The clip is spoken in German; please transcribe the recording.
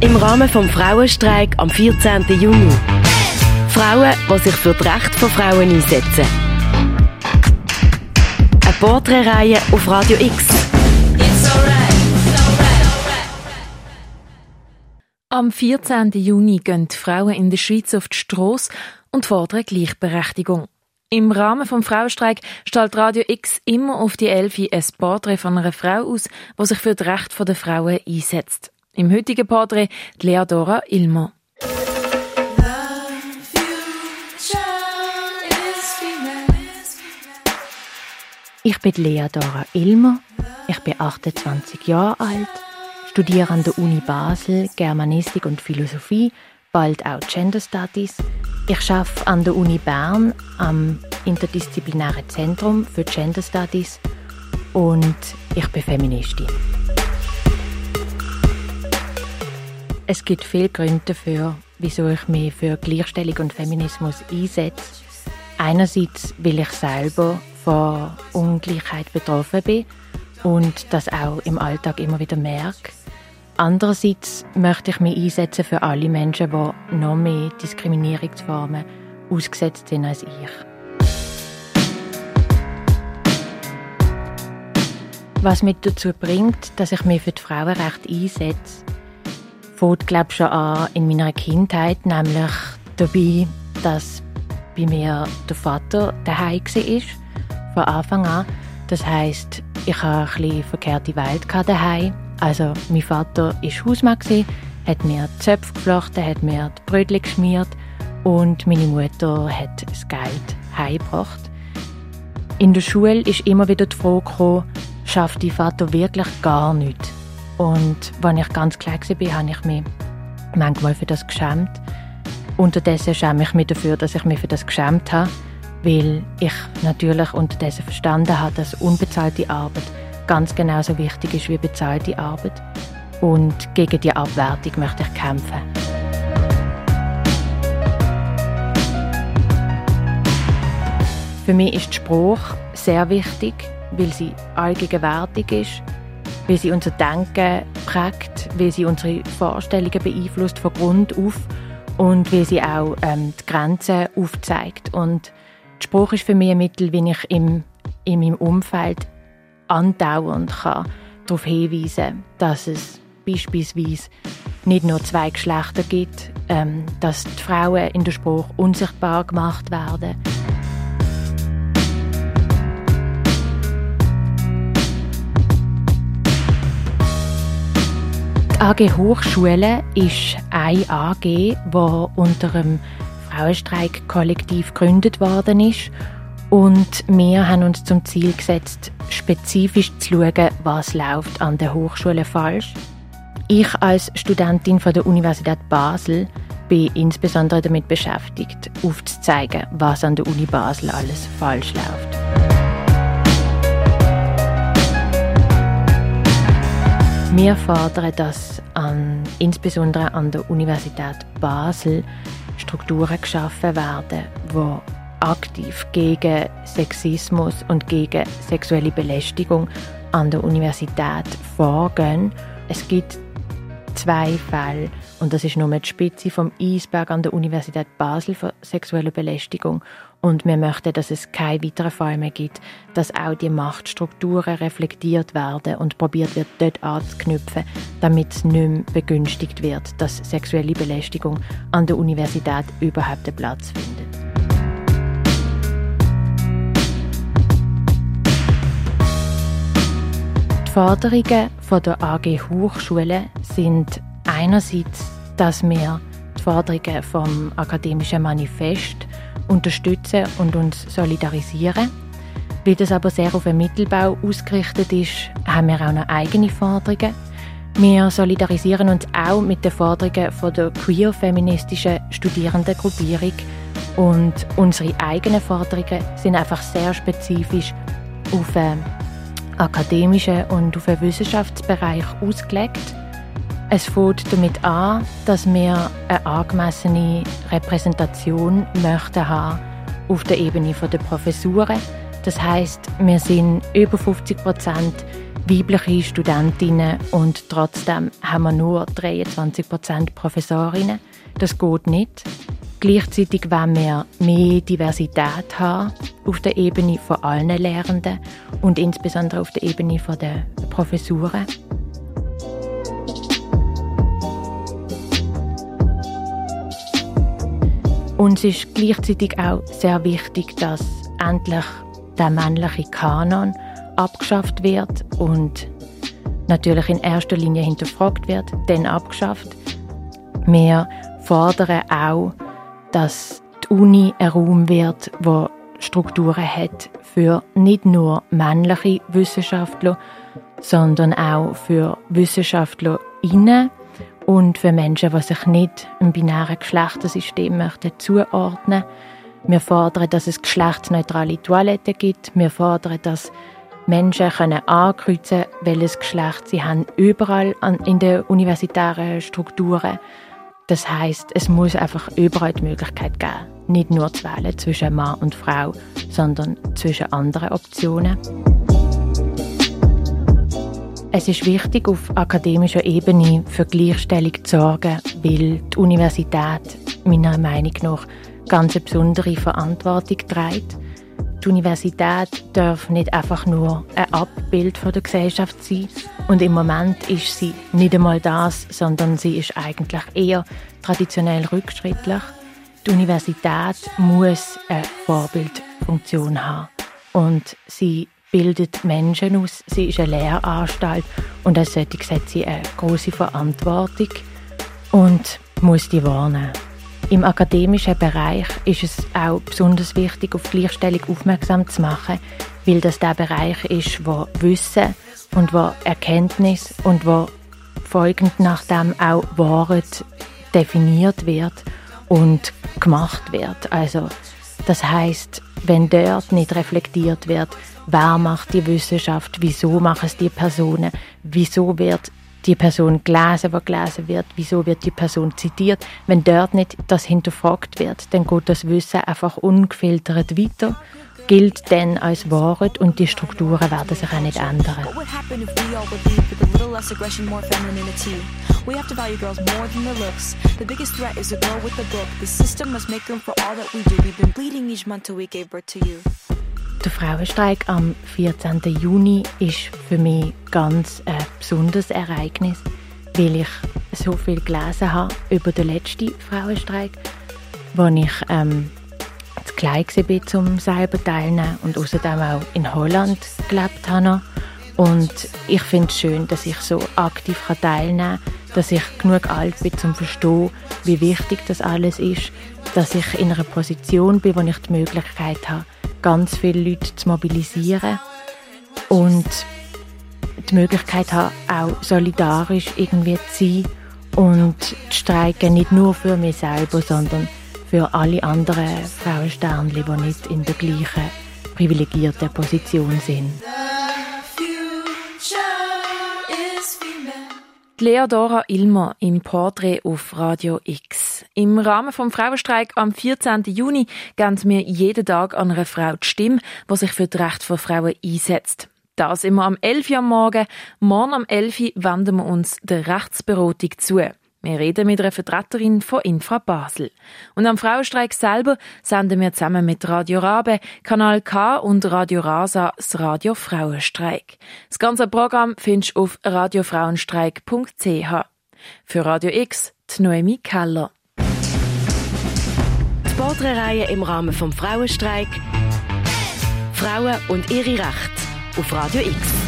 Im Rahmen vom Frauenstreik am 14. Juni. Frauen, die sich für das Recht von Frauen einsetzen. Eine Porträtreihe auf Radio X. Am 14. Juni gehen die Frauen in der Schweiz auf die Strasse und fordern Gleichberechtigung. Im Rahmen vom Frauenstreik stellt Radio X immer auf die Elfi ein Porträt von einer Frau aus, die sich für das Recht der Frauen einsetzt. Im heutigen Porträt Leadora Ilmer. Ich bin Leadora Ilmer, ich bin 28 Jahre alt, studiere an der Uni Basel Germanistik und Philosophie, bald auch Gender Studies. Ich arbeite an der Uni Bern am Interdisziplinären Zentrum für Gender Studies und ich bin Feministin. Es gibt viele Gründe dafür, wieso ich mich für Gleichstellung und Feminismus einsetze. Einerseits, weil ich selber von Ungleichheit betroffen bin und das auch im Alltag immer wieder merke. Andererseits möchte ich mich einsetzen für alle Menschen, die noch mehr Diskriminierungsformen ausgesetzt sind als ich. Was mich dazu bringt, dass ich mich für die Frauenrechte einsetze, fängt, glaube schon an in meiner Kindheit, nämlich dabei, dass bei mir der Vater daheim war, von Anfang an. Das heißt, ich hatte ein bisschen verkehrte Welt daheim. Also, mein Vater war Hausmann, hat mir die Zöpfe geflochten, hat mir die Brötchen geschmiert und meine Mutter hat das Geld heimgebracht. In der Schule ist immer wieder die Frage gekommen, schafft dein Vater wirklich gar nichts? Und als ich ganz klein war, habe ich mich manchmal für das geschämt. Unterdessen schäme ich mich dafür, dass ich mich für das geschämt habe, weil ich natürlich unterdessen verstanden habe, dass unbezahlte Arbeit ganz genauso wichtig ist wie bezahlte Arbeit. Und gegen die Abwertung möchte ich kämpfen. Für mich ist die Spruch sehr wichtig, weil sie allgegenwärtig ist wie sie unser Denken prägt, wie sie unsere Vorstellungen beeinflusst von Grund auf und wie sie auch ähm, die Grenzen aufzeigt. Und der Spruch ist für mich ein Mittel, wie ich im, in meinem Umfeld andauernd kann darauf hinweisen kann, dass es beispielsweise nicht nur zwei Geschlechter gibt, ähm, dass die Frauen in der Spruch unsichtbar gemacht werden AG Hochschule ist eine AG, die unter dem Frauenstreik-Kollektiv gegründet worden ist. Und wir haben uns zum Ziel gesetzt, spezifisch zu schauen, was läuft an der Hochschule falsch. Ich als Studentin von der Universität Basel bin insbesondere damit beschäftigt, aufzuzeigen, was an der Uni Basel alles falsch läuft. Wir fordern, dass an, insbesondere an der Universität Basel Strukturen geschaffen werden, die aktiv gegen Sexismus und gegen sexuelle Belästigung an der Universität vorgehen. Es gibt zwei Fälle, und das ist nur die Spitze vom Eisberg an der Universität Basel für sexuelle Belästigung. Und wir möchten, dass es keine weiteren Fälle mehr gibt, dass auch die Machtstrukturen reflektiert werden und probiert wird, dort anzuknüpfen, damit es nicht mehr begünstigt wird, dass sexuelle Belästigung an der Universität überhaupt einen Platz findet. Die Forderungen von der AG Hochschule sind einerseits, dass wir die Forderungen vom akademischen Manifest unterstützen und uns solidarisieren. Weil das aber sehr auf den Mittelbau ausgerichtet ist, haben wir auch noch eigene Forderungen. Wir solidarisieren uns auch mit den Forderungen von der queer-feministischen Studierendengruppierung und unsere eigenen Forderungen sind einfach sehr spezifisch auf den akademischen und auf den Wissenschaftsbereich ausgelegt. Es fängt damit an, dass wir eine angemessene Repräsentation möchten haben auf der Ebene der Professuren. Das heißt, wir sind über 50 Prozent weibliche Studentinnen und trotzdem haben wir nur 23 Prozent Professorinnen. Das geht nicht. Gleichzeitig wollen wir mehr Diversität haben auf der Ebene von allen Lehrenden und insbesondere auf der Ebene der Professuren. Und es ist gleichzeitig auch sehr wichtig, dass endlich der männliche Kanon abgeschafft wird und natürlich in erster Linie hinterfragt wird, dann abgeschafft. Wir fordern auch, dass die Uni ein Raum wird, wo Strukturen hat für nicht nur männliche Wissenschaftler, sondern auch für WissenschaftlerInnen und für Menschen, die sich nicht im binären Geschlechtersystem möchten zuordnen Wir fordern, dass es geschlechtsneutrale Toiletten gibt. Wir fordern, dass Menschen können ankreuzen können, welches Geschlecht sie haben, überall in den universitären Strukturen. Das heißt, es muss einfach überall die Möglichkeit geben, nicht nur zu wählen zwischen Mann und Frau, sondern zwischen anderen Optionen. Es ist wichtig, auf akademischer Ebene für Gleichstellung zu sorgen, weil die Universität meiner Meinung nach ganz besondere Verantwortung trägt. Die Universität darf nicht einfach nur ein Abbild von der Gesellschaft sein. Und im Moment ist sie nicht einmal das, sondern sie ist eigentlich eher traditionell rückschrittlich. Die Universität muss eine Vorbildfunktion haben. Und sie bildet Menschen aus. Sie ist eine Lehranstalt und als solche hat sie eine große Verantwortung und muss die wahrnehmen. Im akademischen Bereich ist es auch besonders wichtig, auf Gleichstellung aufmerksam zu machen, weil das der Bereich ist, wo Wissen und wo Erkenntnis und wo folgend nach dem auch Wahrheit definiert wird und gemacht wird. Also das heißt, wenn dort nicht reflektiert wird, wer macht die Wissenschaft, wieso machen es die Personen, wieso wird die Person gelesen, was gelesen wird, wieso wird die Person zitiert. Wenn dort nicht das hinterfragt wird, dann geht das Wissen einfach ungefiltert weiter gilt dann als Wahrheit und die Strukturen werden sich auch nicht ändern. Der Frauenstreik am 14. Juni ist für mich ganz ein besonderes Ereignis, weil ich so viel gelesen habe über den letzten Frauenstreik, wo ich ähm, zu klein war, um selber teilzunehmen und außerdem auch in Holland gelebt habe. Und ich finde es schön, dass ich so aktiv teilnehmen kann, dass ich genug alt bin, um zu verstehen, wie wichtig das alles ist, dass ich in einer Position bin, wo ich die Möglichkeit habe, ganz viele Leute zu mobilisieren und die Möglichkeit habe, auch solidarisch irgendwie zu sein und zu streiken, nicht nur für mich selber, sondern für alle anderen Frauensternchen, die nicht in der gleichen privilegierten Position sind. Leodora Ilmer im Porträt auf Radio X. Im Rahmen vom Frauenstreik am 14. Juni geben wir jeden Tag an einer Frau die Stimme, die sich für das Recht von Frauen einsetzt. Das immer am 11 Uhr am Morgen. Morgen am 11 Uhr wenden wir uns der Rechtsberatung zu. Wir reden mit einer Vertreterin von Infra Basel. Und am Frauenstreik selber senden wir zusammen mit Radio Rabe, Kanal K und Radio Rasa das Radio Frauenstreik. Das ganze Programm findest du auf radiofrauenstreik.ch. Für Radio X, die Noemi Keller. Porträtreihe im Rahmen vom Frauenstreik Frauen und ihre Rechte auf Radio X.